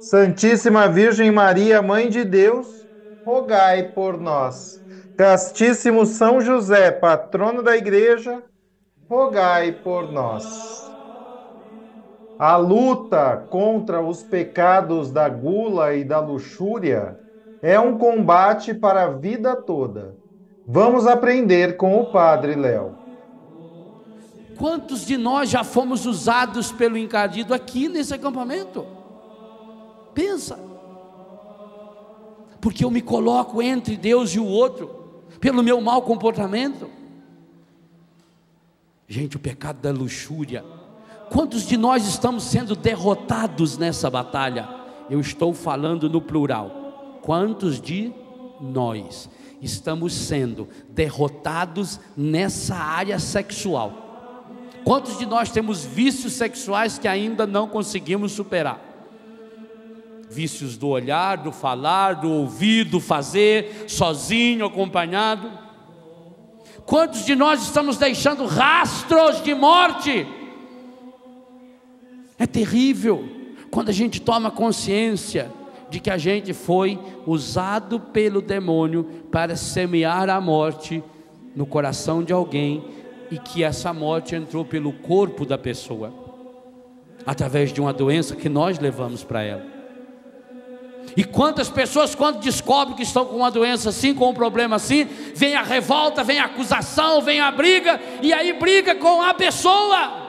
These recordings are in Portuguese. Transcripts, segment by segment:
Santíssima Virgem Maria, Mãe de Deus, rogai por nós. Castíssimo São José, patrono da Igreja, rogai por nós. A luta contra os pecados da gula e da luxúria é um combate para a vida toda. Vamos aprender com o Padre Léo. Quantos de nós já fomos usados pelo encardido aqui nesse acampamento? Pensa. Porque eu me coloco entre Deus e o outro, pelo meu mau comportamento. Gente, o pecado da luxúria. Quantos de nós estamos sendo derrotados nessa batalha? Eu estou falando no plural. Quantos de nós estamos sendo derrotados nessa área sexual? Quantos de nós temos vícios sexuais que ainda não conseguimos superar? Vícios do olhar, do falar, do ouvir, do fazer, sozinho, acompanhado. Quantos de nós estamos deixando rastros de morte? É terrível quando a gente toma consciência de que a gente foi usado pelo demônio para semear a morte no coração de alguém e que essa morte entrou pelo corpo da pessoa, através de uma doença que nós levamos para ela. E quantas pessoas, quando descobrem que estão com uma doença assim, com um problema assim, vem a revolta, vem a acusação, vem a briga, e aí briga com a pessoa.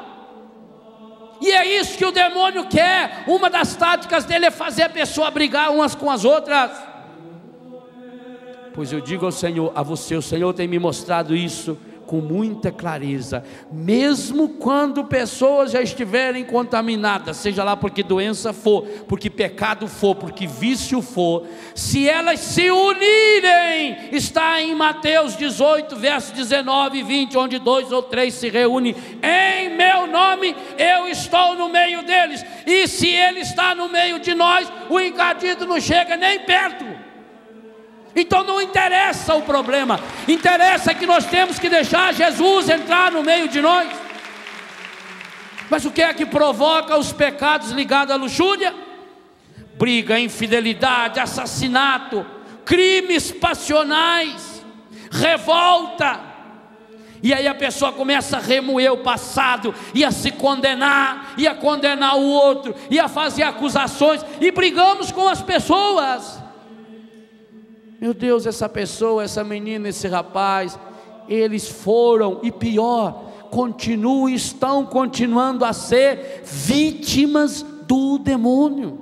E é isso que o demônio quer. Uma das táticas dele é fazer a pessoa brigar umas com as outras. Pois eu digo ao Senhor, a você, o Senhor tem me mostrado isso com muita clareza, mesmo quando pessoas já estiverem contaminadas, seja lá porque doença for, porque pecado for, porque vício for, se elas se unirem, está em Mateus 18, verso 19 e 20, onde dois ou três se reúnem em meu nome, eu estou no meio deles, e se ele está no meio de nós, o encadido não chega nem perto. Então não interessa o problema, interessa que nós temos que deixar Jesus entrar no meio de nós. Mas o que é que provoca os pecados ligados à luxúria? Briga, infidelidade, assassinato, crimes passionais, revolta. E aí a pessoa começa a remoer o passado, e a se condenar, e a condenar o outro, e a fazer acusações, e brigamos com as pessoas. Meu Deus, essa pessoa, essa menina, esse rapaz, eles foram, e pior, continuam, estão continuando a ser vítimas do demônio.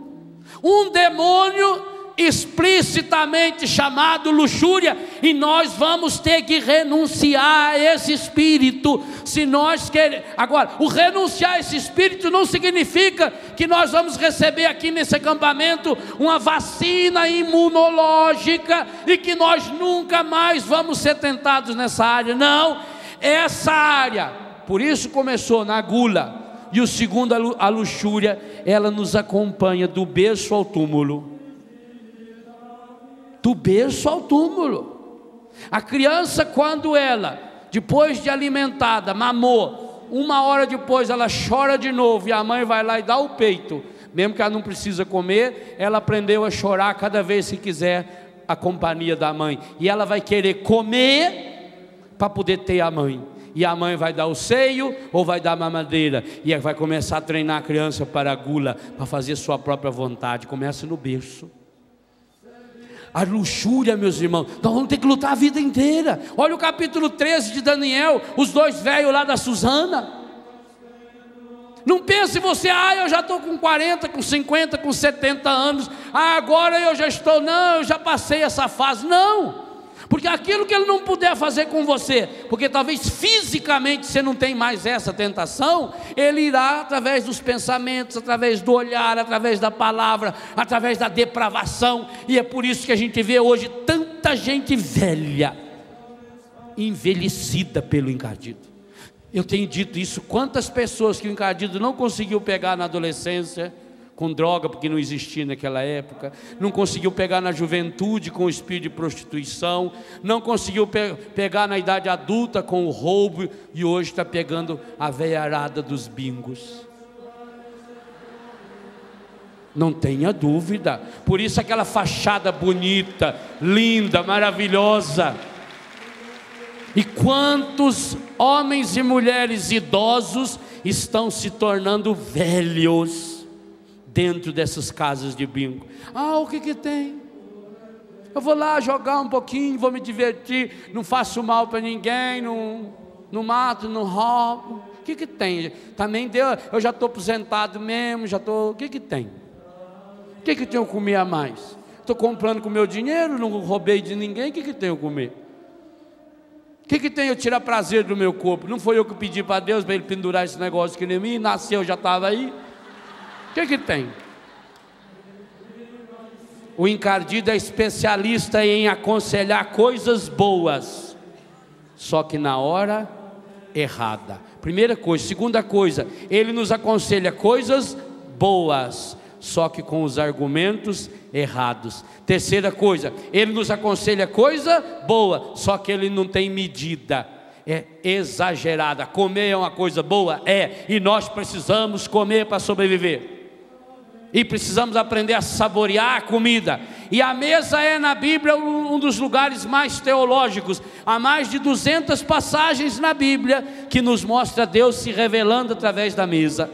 Um demônio explicitamente chamado luxúria, e nós vamos ter que renunciar a esse espírito, se nós queremos. Agora, o renunciar a esse espírito não significa que nós vamos receber aqui nesse acampamento uma vacina imunológica e que nós nunca mais vamos ser tentados nessa área. Não, essa área, por isso começou na gula. E o segundo, a luxúria, ela nos acompanha do berço ao túmulo do berço ao túmulo. A criança, quando ela, depois de alimentada, mamou, uma hora depois ela chora de novo e a mãe vai lá e dá o peito, mesmo que ela não precisa comer, ela aprendeu a chorar cada vez que quiser a companhia da mãe, e ela vai querer comer para poder ter a mãe. E a mãe vai dar o seio ou vai dar mamadeira, e vai começar a treinar a criança para a gula, para fazer sua própria vontade. Começa no berço. A luxúria, meus irmãos, nós vamos ter que lutar a vida inteira. Olha o capítulo 13 de Daniel, os dois velhos lá da Suzana. Não pense você, ah, eu já estou com 40, com 50, com 70 anos, ah, agora eu já estou, não, eu já passei essa fase. Não, porque aquilo que ele não puder fazer com você, porque talvez fisicamente você não tem mais essa tentação, ele irá através dos pensamentos, através do olhar, através da palavra, através da depravação, e é por isso que a gente vê hoje tanta gente velha, envelhecida pelo encardido. Eu tenho dito isso, quantas pessoas que o encardido não conseguiu pegar na adolescência, com droga, porque não existia naquela época, não conseguiu pegar na juventude com o espírito de prostituição, não conseguiu pe pegar na idade adulta com o roubo, e hoje está pegando a veiarada dos bingos. Não tenha dúvida, por isso aquela fachada bonita, linda, maravilhosa. E quantos homens e mulheres idosos estão se tornando velhos? Dentro dessas casas de bingo. Ah, o que que tem? Eu vou lá jogar um pouquinho, vou me divertir, não faço mal para ninguém, não, não mato, não roubo. O que que tem? Também deu, eu já estou aposentado mesmo, já estou. O que que tem? O que que tenho que comer a mais? Estou comprando com meu dinheiro, não roubei de ninguém, o que que tenho que comer? O que, que tem eu tirar prazer do meu corpo? Não foi eu que pedi para Deus para ele pendurar esse negócio aqui em mim, nasceu, já estava aí que que tem? O encardido é especialista em aconselhar coisas boas, só que na hora errada. Primeira coisa. Segunda coisa, ele nos aconselha coisas boas, só que com os argumentos errados. Terceira coisa, ele nos aconselha coisa boa, só que ele não tem medida é exagerada. Comer é uma coisa boa? É, e nós precisamos comer para sobreviver e precisamos aprender a saborear a comida. E a mesa é na Bíblia um dos lugares mais teológicos. Há mais de 200 passagens na Bíblia que nos mostra Deus se revelando através da mesa.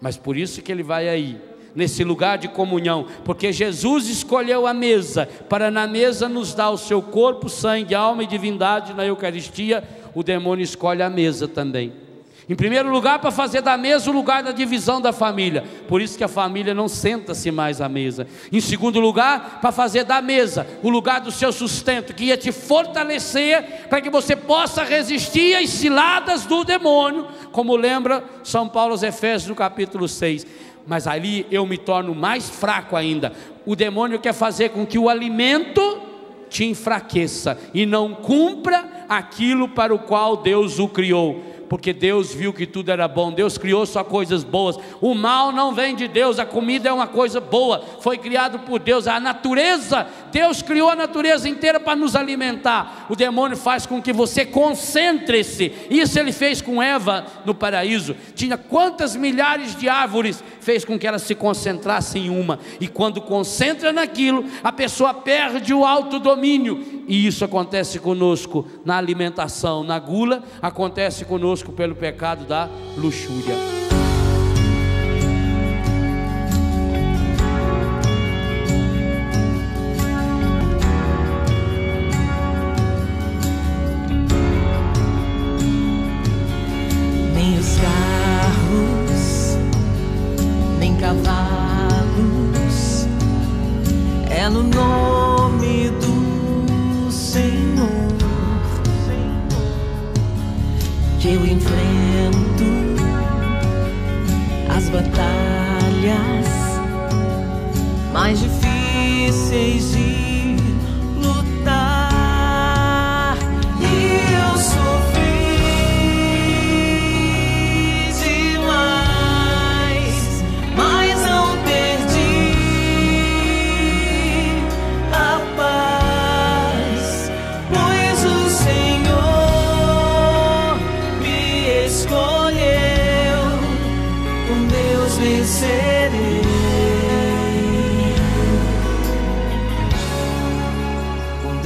Mas por isso que ele vai aí, nesse lugar de comunhão, porque Jesus escolheu a mesa para na mesa nos dar o seu corpo, sangue, alma e divindade na Eucaristia. O demônio escolhe a mesa também. Em primeiro lugar, para fazer da mesa o lugar da divisão da família. Por isso que a família não senta-se mais à mesa. Em segundo lugar, para fazer da mesa o lugar do seu sustento, que ia te fortalecer para que você possa resistir às ciladas do demônio, como lembra São Paulo aos Efésios no capítulo 6. Mas ali eu me torno mais fraco ainda. O demônio quer fazer com que o alimento te enfraqueça e não cumpra aquilo para o qual Deus o criou porque Deus viu que tudo era bom, Deus criou só coisas boas. O mal não vem de Deus, a comida é uma coisa boa, foi criado por Deus, a natureza, Deus criou a natureza inteira para nos alimentar. O demônio faz com que você concentre-se. Isso ele fez com Eva no paraíso. Tinha quantas milhares de árvores, fez com que ela se concentrasse em uma. E quando concentra naquilo, a pessoa perde o autodomínio. E isso acontece conosco na alimentação, na gula, acontece conosco conosco pelo pecado da luxúria.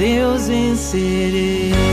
Deus vencerei.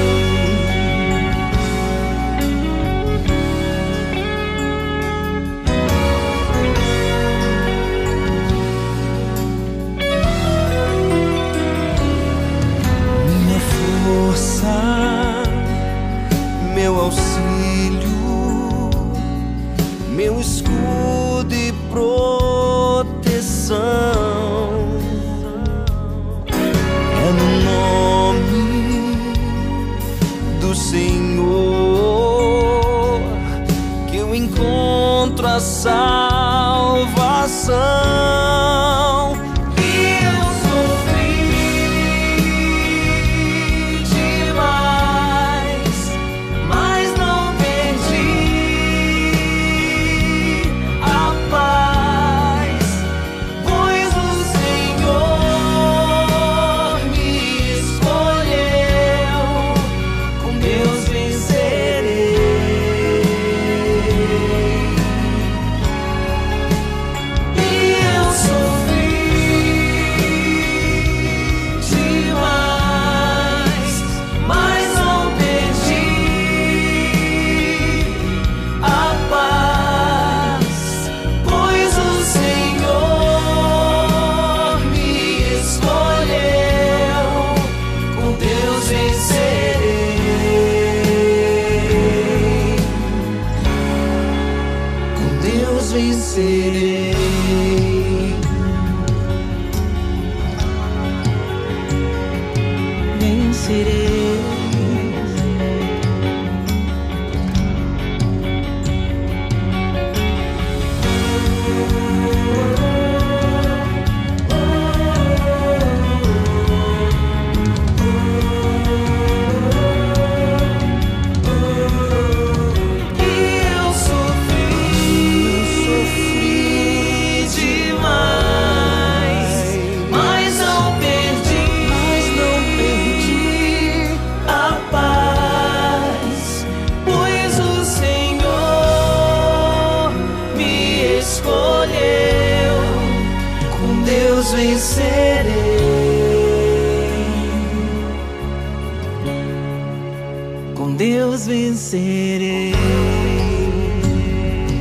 Com Deus vencerei.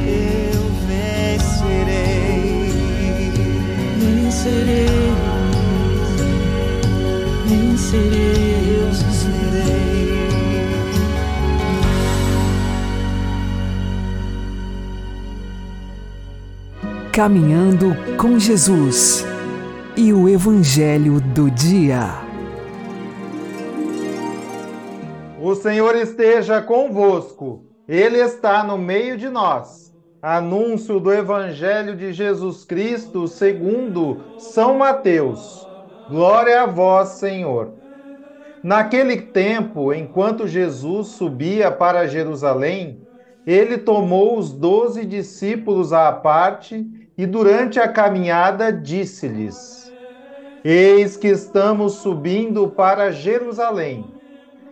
Eu vencerei. Vencerei. Vencerei. Eu vencerei. Caminhando com Jesus e o Evangelho do Dia. O Senhor esteja convosco, Ele está no meio de nós. Anúncio do Evangelho de Jesus Cristo segundo São Mateus. Glória a vós, Senhor. Naquele tempo, enquanto Jesus subia para Jerusalém, ele tomou os doze discípulos à parte e, durante a caminhada, disse-lhes: Eis que estamos subindo para Jerusalém,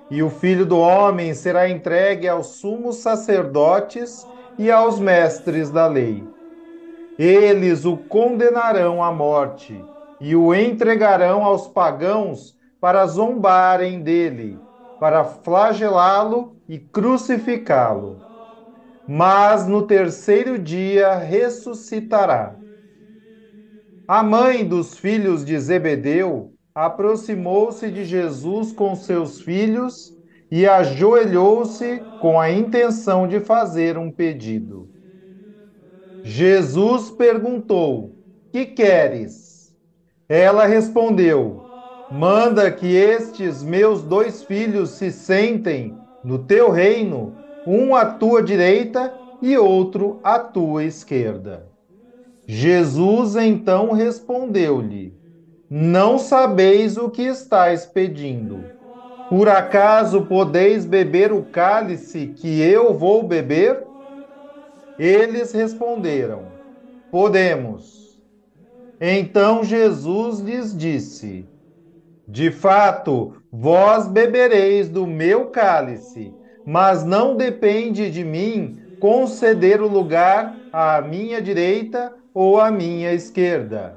e o filho do homem será entregue aos sumos sacerdotes e aos mestres da lei. Eles o condenarão à morte e o entregarão aos pagãos para zombarem dele, para flagelá-lo e crucificá-lo. Mas no terceiro dia ressuscitará. A mãe dos filhos de Zebedeu aproximou-se de Jesus com seus filhos e ajoelhou-se com a intenção de fazer um pedido. Jesus perguntou: Que queres? Ela respondeu: Manda que estes meus dois filhos se sentem no teu reino, um à tua direita e outro à tua esquerda. Jesus então respondeu-lhe: Não sabeis o que estáis pedindo. Por acaso podeis beber o cálice que eu vou beber? Eles responderam: Podemos. Então Jesus lhes disse: De fato, vós bebereis do meu cálice, mas não depende de mim conceder o lugar à minha direita ou à minha esquerda.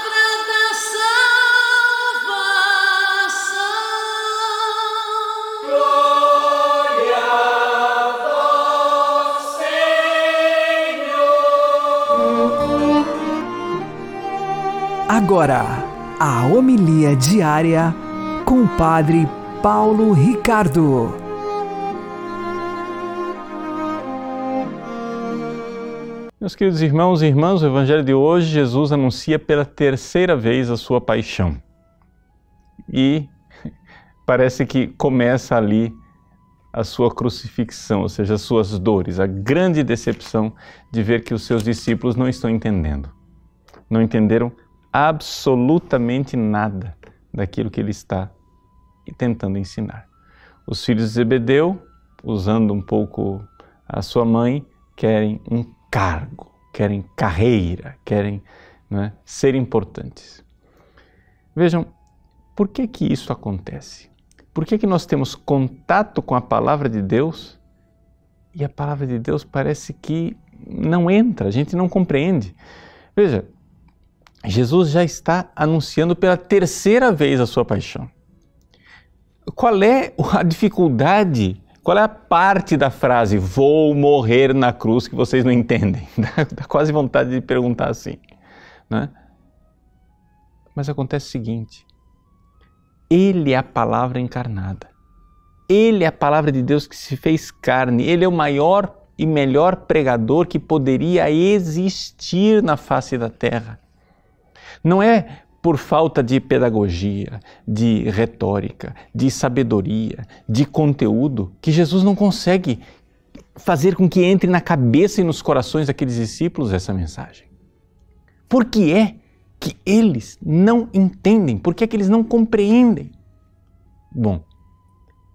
Agora, a homilia diária com o Padre Paulo Ricardo. Meus queridos irmãos e irmãs, o Evangelho de hoje, Jesus anuncia pela terceira vez a sua paixão. E parece que começa ali a sua crucifixão, ou seja, as suas dores, a grande decepção de ver que os seus discípulos não estão entendendo. Não entenderam absolutamente nada daquilo que ele está tentando ensinar. Os filhos de Zebedeu, usando um pouco a sua mãe, querem um cargo, querem carreira, querem é, ser importantes. Vejam, por que que isso acontece? Por que que nós temos contato com a palavra de Deus e a palavra de Deus parece que não entra, a gente não compreende? Veja, Jesus já está anunciando pela terceira vez a sua paixão. Qual é a dificuldade? Qual é a parte da frase vou morrer na cruz que vocês não entendem? Dá, quase vontade de perguntar assim. Né? Mas acontece o seguinte: Ele é a palavra encarnada. Ele é a palavra de Deus que se fez carne. Ele é o maior e melhor pregador que poderia existir na face da terra. Não é por falta de pedagogia, de retórica, de sabedoria, de conteúdo, que Jesus não consegue fazer com que entre na cabeça e nos corações daqueles discípulos essa mensagem. Por que é que eles não entendem? Por que é que eles não compreendem? Bom,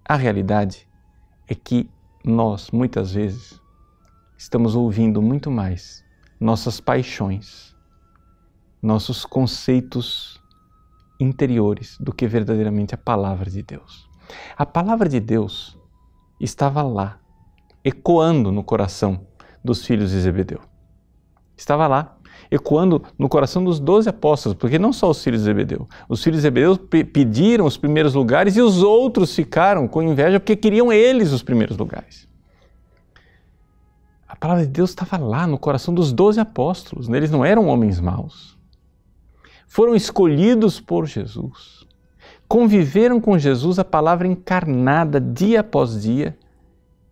a realidade é que nós, muitas vezes, estamos ouvindo muito mais nossas paixões nossos conceitos interiores do que verdadeiramente a palavra de Deus. A palavra de Deus estava lá, ecoando no coração dos filhos de Zebedeu. Estava lá, ecoando no coração dos doze apóstolos, porque não só os filhos de Zebedeu. Os filhos de Zebedeu pediram os primeiros lugares e os outros ficaram com inveja porque queriam eles os primeiros lugares. A palavra de Deus estava lá no coração dos doze apóstolos, eles não eram homens maus foram escolhidos por Jesus, conviveram com Jesus, a palavra encarnada dia após dia,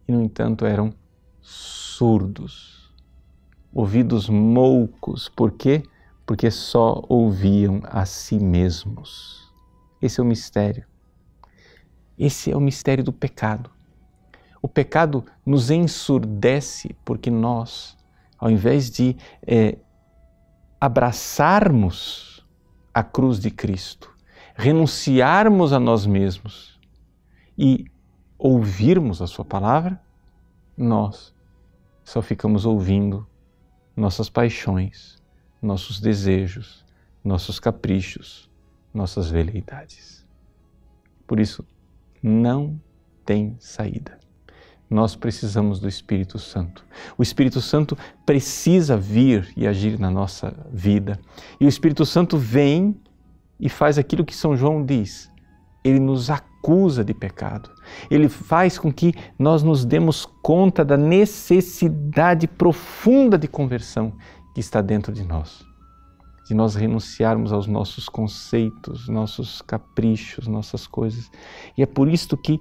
e no entanto eram surdos, ouvidos moucos. Por quê? Porque só ouviam a si mesmos. Esse é o mistério. Esse é o mistério do pecado. O pecado nos ensurdece porque nós, ao invés de é, abraçarmos a cruz de Cristo, renunciarmos a nós mesmos e ouvirmos a Sua palavra, nós só ficamos ouvindo nossas paixões, nossos desejos, nossos caprichos, nossas veleidades. Por isso, não tem saída. Nós precisamos do Espírito Santo. O Espírito Santo precisa vir e agir na nossa vida. E o Espírito Santo vem e faz aquilo que São João diz. Ele nos acusa de pecado. Ele faz com que nós nos demos conta da necessidade profunda de conversão que está dentro de nós. De nós renunciarmos aos nossos conceitos, nossos caprichos, nossas coisas. E é por isso que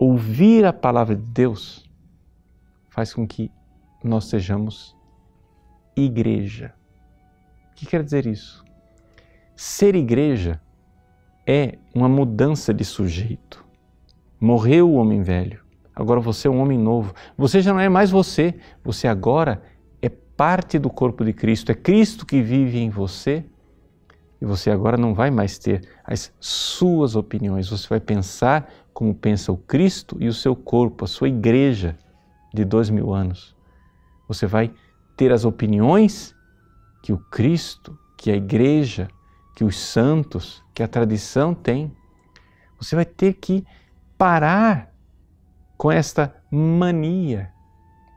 ouvir a palavra de Deus faz com que nós sejamos igreja. O que quer dizer isso? Ser igreja é uma mudança de sujeito. Morreu o homem velho, agora você é um homem novo. Você já não é mais você, você agora é parte do corpo de Cristo. É Cristo que vive em você e você agora não vai mais ter as suas opiniões, você vai pensar como pensa o Cristo e o seu corpo, a sua igreja de dois mil anos. Você vai ter as opiniões que o Cristo, que a igreja, que os santos, que a tradição tem. Você vai ter que parar com esta mania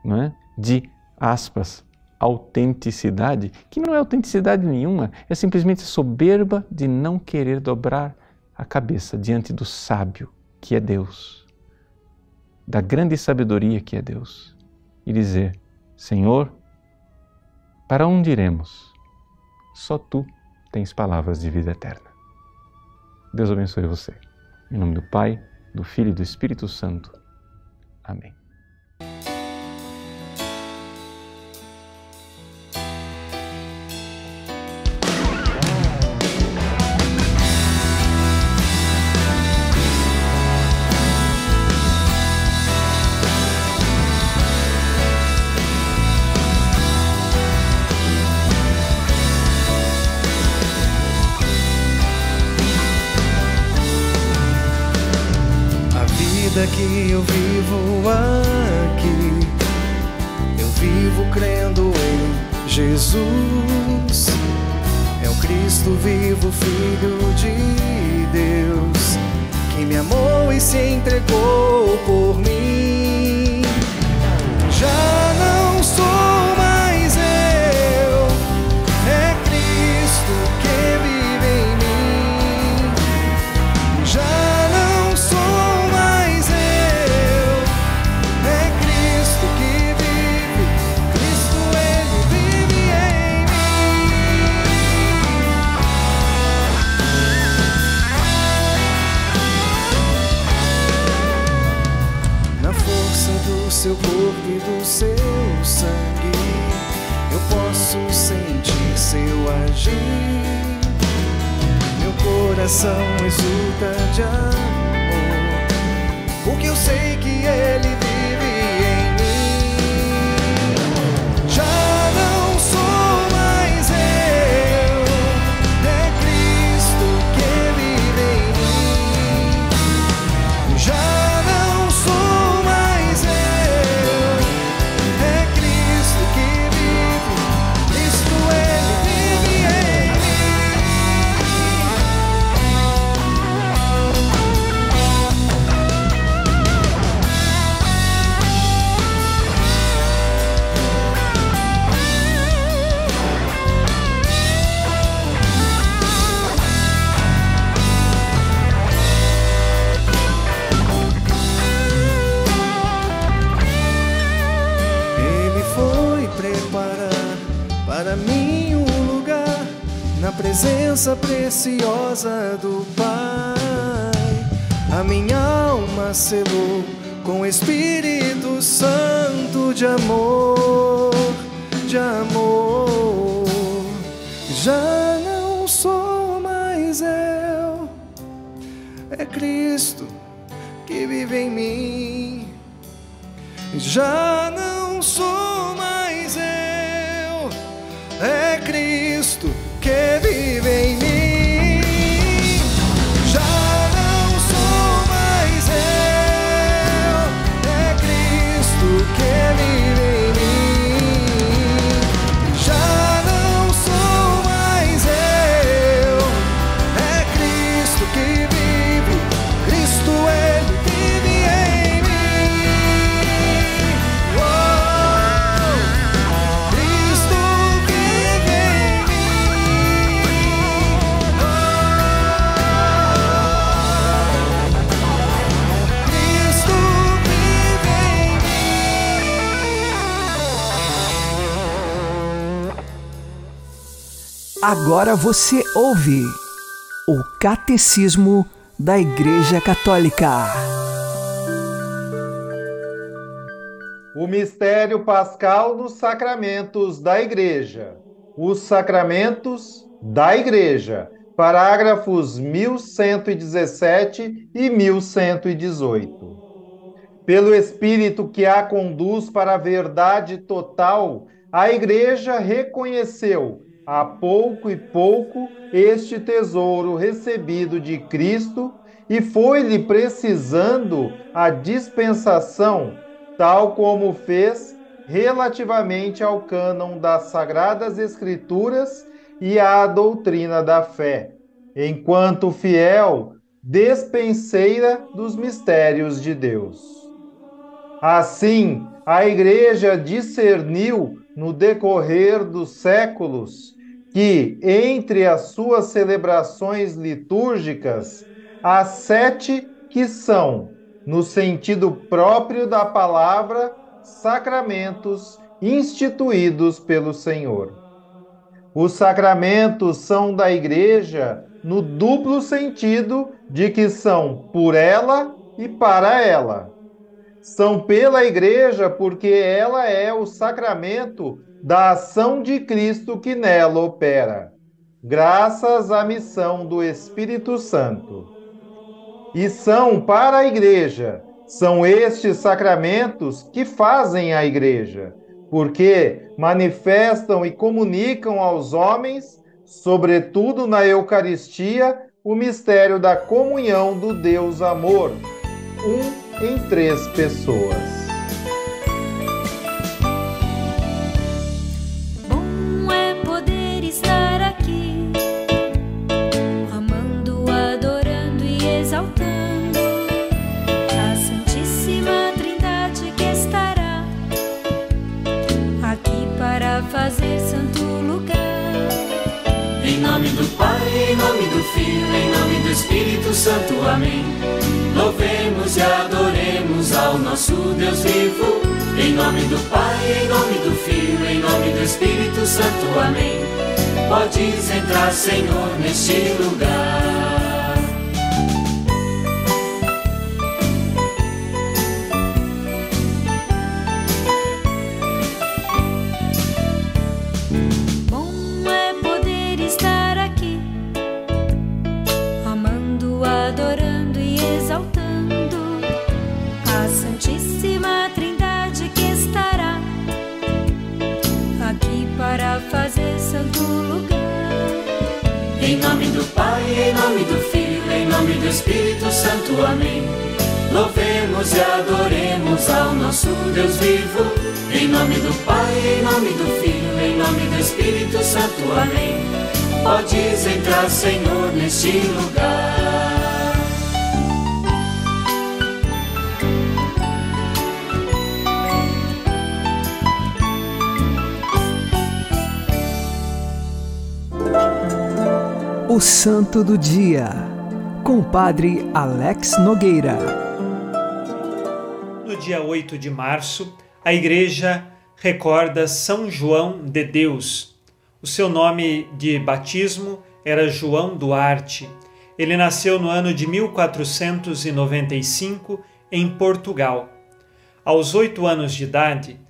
não é? de, aspas, autenticidade, que não é autenticidade nenhuma, é simplesmente soberba de não querer dobrar a cabeça diante do sábio, que é Deus, da grande sabedoria que é Deus, e dizer: Senhor, para onde iremos? Só tu tens palavras de vida eterna. Deus abençoe você. Em nome do Pai, do Filho e do Espírito Santo. Amém. Presença preciosa do Pai. A minha alma selou com o Espírito Santo de amor, de amor. Já não sou mais eu, é Cristo que vive em mim. Já não sou mais eu, é Cristo que vive em Agora você ouve o Catecismo da Igreja Católica. O mistério pascal dos sacramentos da Igreja. Os sacramentos da Igreja. Parágrafos 1117 e 1118. Pelo Espírito que a conduz para a verdade total, a Igreja reconheceu, a pouco e pouco, este tesouro recebido de Cristo e foi-lhe precisando a dispensação, tal como fez relativamente ao cânon das Sagradas Escrituras e à doutrina da fé, enquanto fiel despenseira dos mistérios de Deus. Assim, a Igreja discerniu no decorrer dos séculos que, entre as suas celebrações litúrgicas, há sete que são, no sentido próprio da palavra, sacramentos instituídos pelo Senhor. Os sacramentos são da Igreja no duplo sentido de que são por ela e para ela. São pela Igreja porque ela é o sacramento da ação de Cristo que nela opera, graças à missão do Espírito Santo. E são para a Igreja, são estes sacramentos que fazem a Igreja, porque manifestam e comunicam aos homens, sobretudo na Eucaristia, o mistério da comunhão do Deus Amor, um em três pessoas. Nosso Deus vivo. Em nome do Pai, em nome do Filho, em nome do Espírito Santo. Amém. Podes entrar, Senhor, neste lugar. Amém. Louvemos e adoremos ao nosso Deus vivo. Em nome do Pai, em nome do Filho, em nome do Espírito Santo. Amém. Podes entrar, Senhor, neste lugar. O Santo do Dia, com o Padre Alex Nogueira. No dia 8 de março, a Igreja recorda São João de Deus. O seu nome de batismo era João Duarte. Ele nasceu no ano de 1495 em Portugal. Aos oito anos de idade,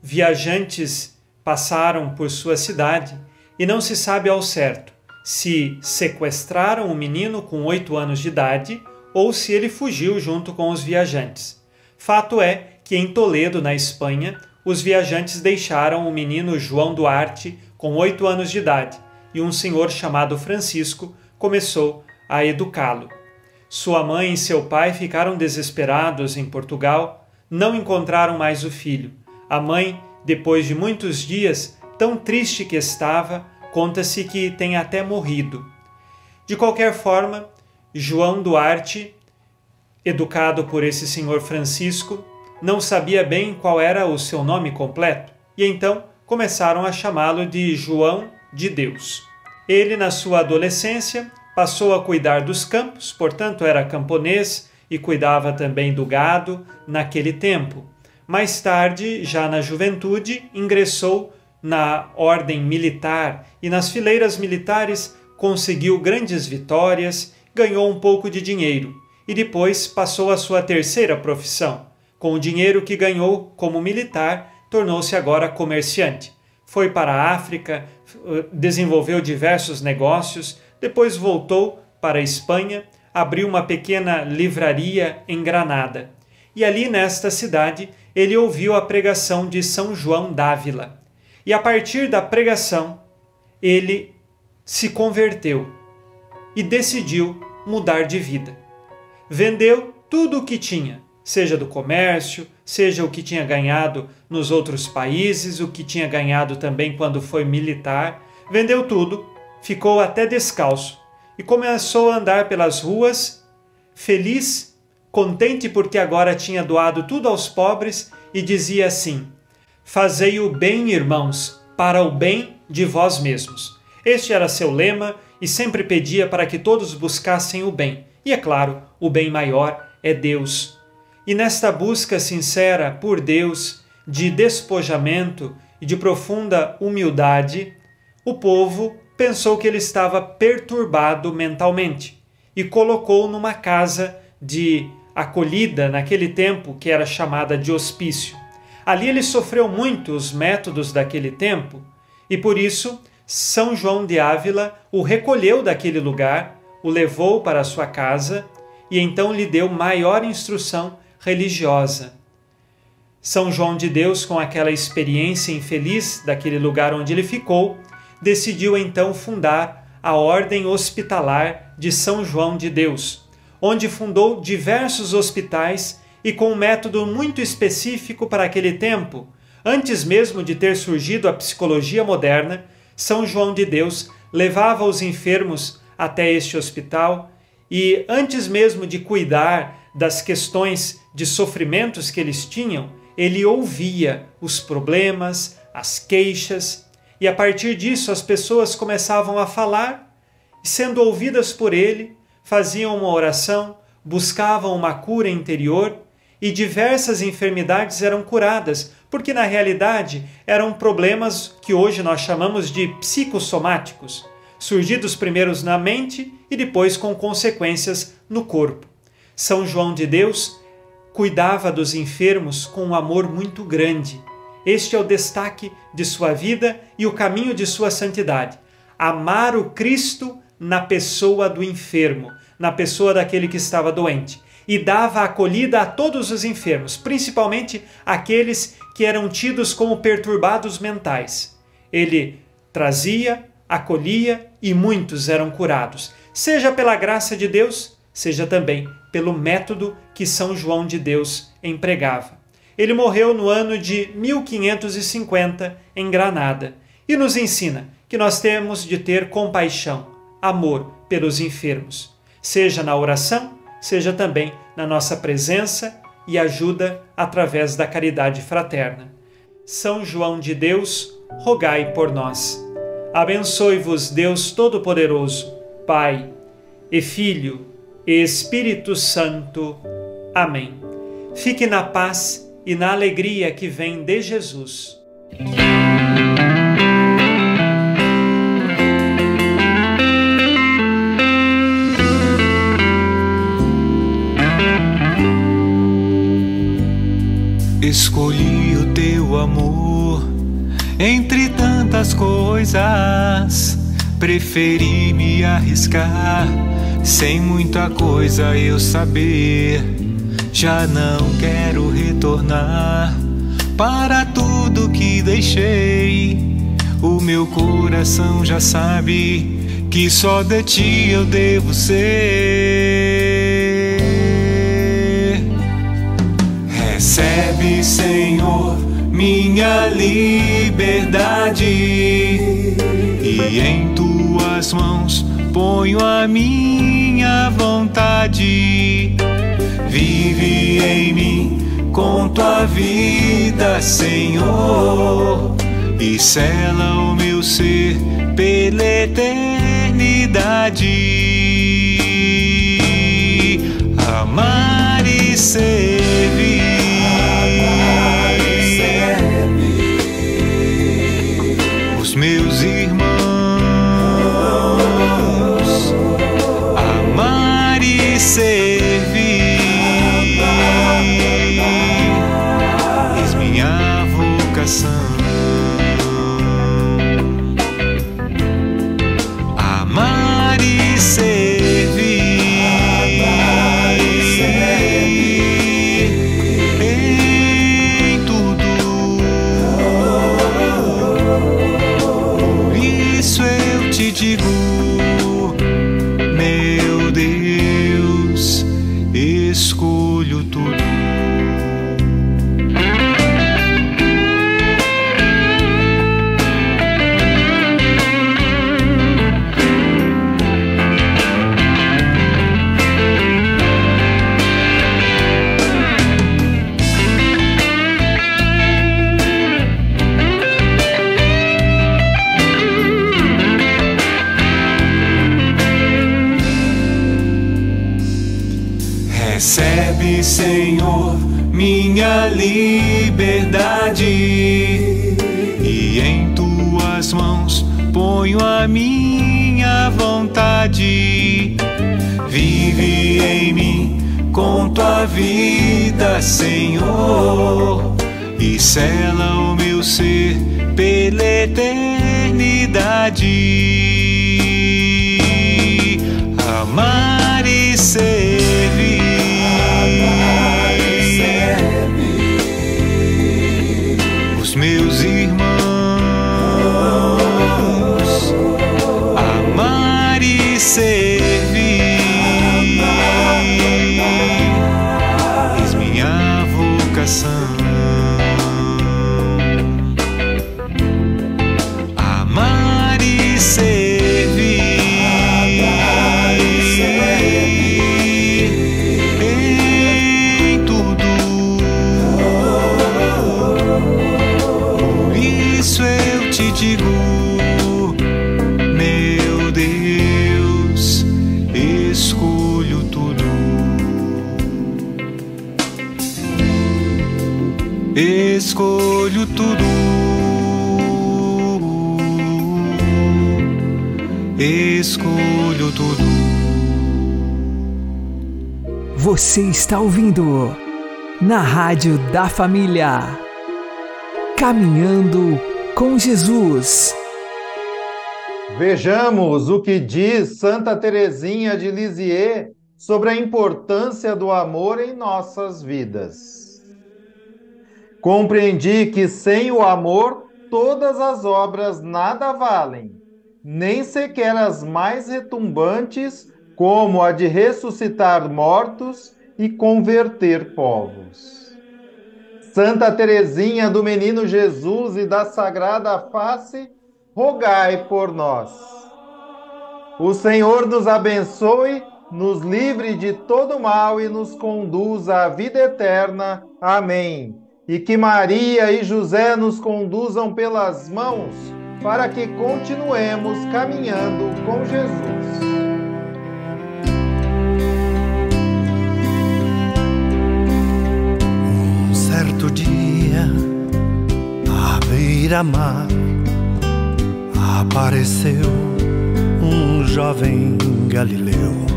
viajantes passaram por sua cidade e não se sabe ao certo se sequestraram o menino com oito anos de idade ou se ele fugiu junto com os viajantes. Fato é que em Toledo, na Espanha, os viajantes deixaram o menino João Duarte com oito anos de idade e um senhor chamado Francisco começou a educá-lo. Sua mãe e seu pai ficaram desesperados em Portugal, não encontraram mais o filho. A mãe, depois de muitos dias, tão triste que estava, conta-se que tem até morrido. De qualquer forma, João Duarte, educado por esse senhor Francisco, não sabia bem qual era o seu nome completo e então começaram a chamá-lo de João de Deus. Ele, na sua adolescência, passou a cuidar dos campos, portanto, era camponês e cuidava também do gado naquele tempo. Mais tarde, já na juventude, ingressou na ordem militar e nas fileiras militares conseguiu grandes vitórias, ganhou um pouco de dinheiro e depois passou a sua terceira profissão. Com o dinheiro que ganhou como militar, tornou-se agora comerciante. Foi para a África, desenvolveu diversos negócios, depois voltou para a Espanha, abriu uma pequena livraria em Granada. E ali nesta cidade ele ouviu a pregação de São João d'Ávila. E a partir da pregação, ele se converteu e decidiu mudar de vida. Vendeu tudo o que tinha, seja do comércio, seja o que tinha ganhado nos outros países, o que tinha ganhado também quando foi militar. Vendeu tudo, ficou até descalço e começou a andar pelas ruas, feliz, contente porque agora tinha doado tudo aos pobres e dizia assim: Fazei o bem, irmãos, para o bem de vós mesmos. Este era seu lema e sempre pedia para que todos buscassem o bem. E é claro, o bem maior é Deus. E nesta busca sincera por Deus, de despojamento e de profunda humildade, o povo pensou que ele estava perturbado mentalmente e colocou numa casa de acolhida naquele tempo que era chamada de hospício. Ali ele sofreu muito os métodos daquele tempo e por isso São João de Ávila o recolheu daquele lugar, o levou para sua casa e então lhe deu maior instrução religiosa. São João de Deus, com aquela experiência infeliz daquele lugar onde ele ficou, decidiu então fundar a Ordem Hospitalar de São João de Deus, onde fundou diversos hospitais e com um método muito específico para aquele tempo. Antes mesmo de ter surgido a psicologia moderna, São João de Deus levava os enfermos até este hospital e, antes mesmo de cuidar das questões de sofrimentos que eles tinham, ele ouvia os problemas, as queixas, e a partir disso as pessoas começavam a falar sendo ouvidas por ele, faziam uma oração, buscavam uma cura interior e diversas enfermidades eram curadas, porque na realidade eram problemas que hoje nós chamamos de psicossomáticos, surgidos primeiros na mente e depois com consequências no corpo. São João de Deus cuidava dos enfermos com um amor muito grande. Este é o destaque de sua vida e o caminho de sua santidade. Amar o Cristo na pessoa do enfermo, na pessoa daquele que estava doente. E dava acolhida a todos os enfermos, principalmente aqueles que eram tidos como perturbados mentais. Ele trazia, acolhia e muitos eram curados, seja pela graça de Deus, seja também pelo método que São João de Deus empregava. Ele morreu no ano de 1550 em Granada e nos ensina que nós temos de ter compaixão, amor pelos enfermos, seja na oração, seja também na nossa presença e ajuda através da caridade fraterna. São João de Deus, rogai por nós. Abençoe-vos Deus Todo-Poderoso, Pai e Filho e Espírito Santo. Amém. Fique na paz e na alegria que vem de Jesus. Escolhi o teu amor entre tantas coisas. Preferi me arriscar sem muita coisa eu saber. Já não quero retornar para tudo que deixei. O meu coração já sabe que só de ti eu devo ser. Recebe, Senhor, minha liberdade e em tuas mãos ponho a minha vontade. Vive em mim com tua vida, Senhor, e sela o meu ser pela eternidade. Amar e servir. Senhor, minha liberdade e em tuas mãos ponho a minha vontade. Vive em mim com tua vida, Senhor, e sela o meu ser pela eternidade. Amar e servir. Escolho tudo. Escolho tudo. Você está ouvindo na Rádio da Família. Caminhando com Jesus. Vejamos o que diz Santa Teresinha de Lisieux sobre a importância do amor em nossas vidas. Compreendi que sem o amor todas as obras nada valem, nem sequer as mais retumbantes, como a de ressuscitar mortos e converter povos. Santa Teresinha do Menino Jesus e da Sagrada Face, rogai por nós. O Senhor nos abençoe nos livre de todo mal e nos conduza à vida eterna. Amém. E que Maria e José nos conduzam pelas mãos para que continuemos caminhando com Jesus. Um certo dia, à beira-mar, apareceu um jovem galileu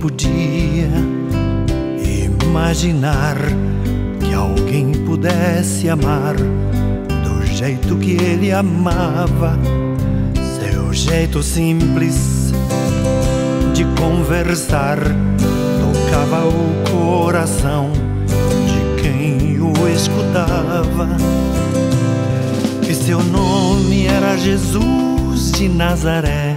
podia imaginar que alguém pudesse amar do jeito que ele amava, seu jeito simples de conversar tocava o coração de quem o escutava. E seu nome era Jesus de Nazaré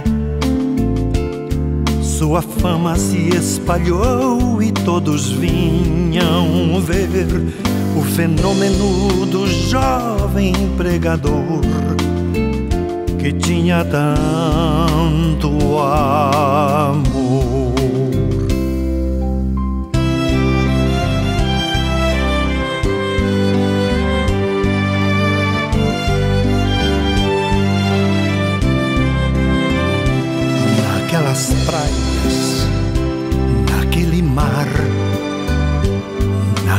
sua fama se espalhou e todos vinham ver o fenômeno do jovem pregador que tinha tanto amor.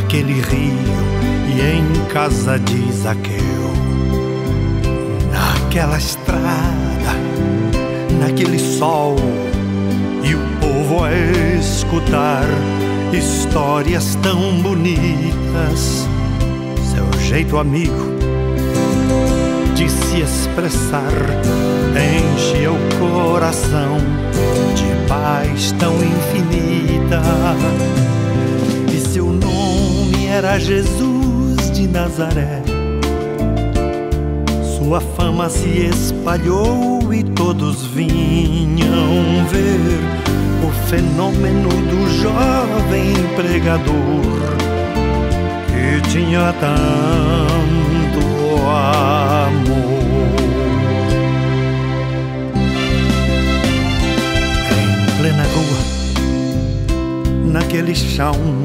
Naquele rio e em casa de Zaqueu, naquela estrada, naquele sol e o povo a escutar histórias tão bonitas, seu jeito amigo de se expressar enche o coração de paz tão infinita. E seu nome era Jesus de Nazaré. Sua fama se espalhou e todos vinham ver o fenômeno do jovem pregador que tinha tanto amor. Em plena rua, naquele chão,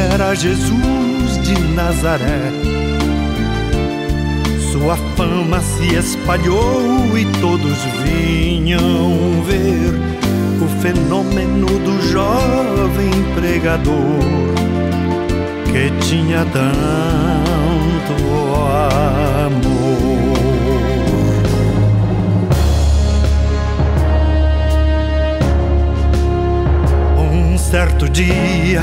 Era Jesus de Nazaré. Sua fama se espalhou e todos vinham ver o fenômeno do jovem pregador que tinha tanto amor. Certo dia,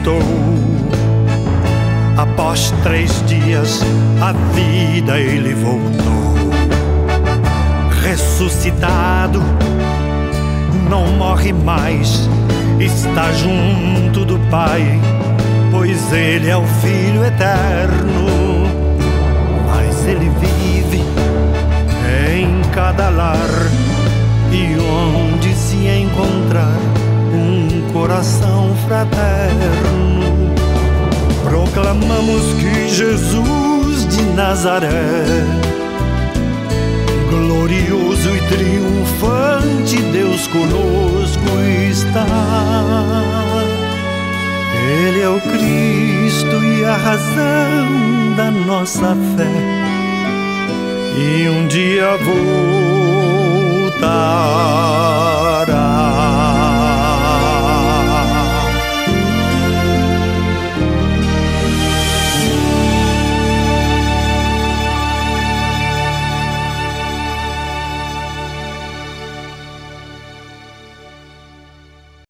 ressuscitou. Após três dias, a vida ele voltou. Ressuscitado, não morre mais, está junto do Pai, pois ele é o Filho eterno. Mas ele vive em cada lar e onde se encontrar coração fraterno. Proclamamos que Jesus de Nazaré, glorioso e triunfante, Deus conosco está. Ele é o Cristo e a razão da nossa fé. E um dia voltará.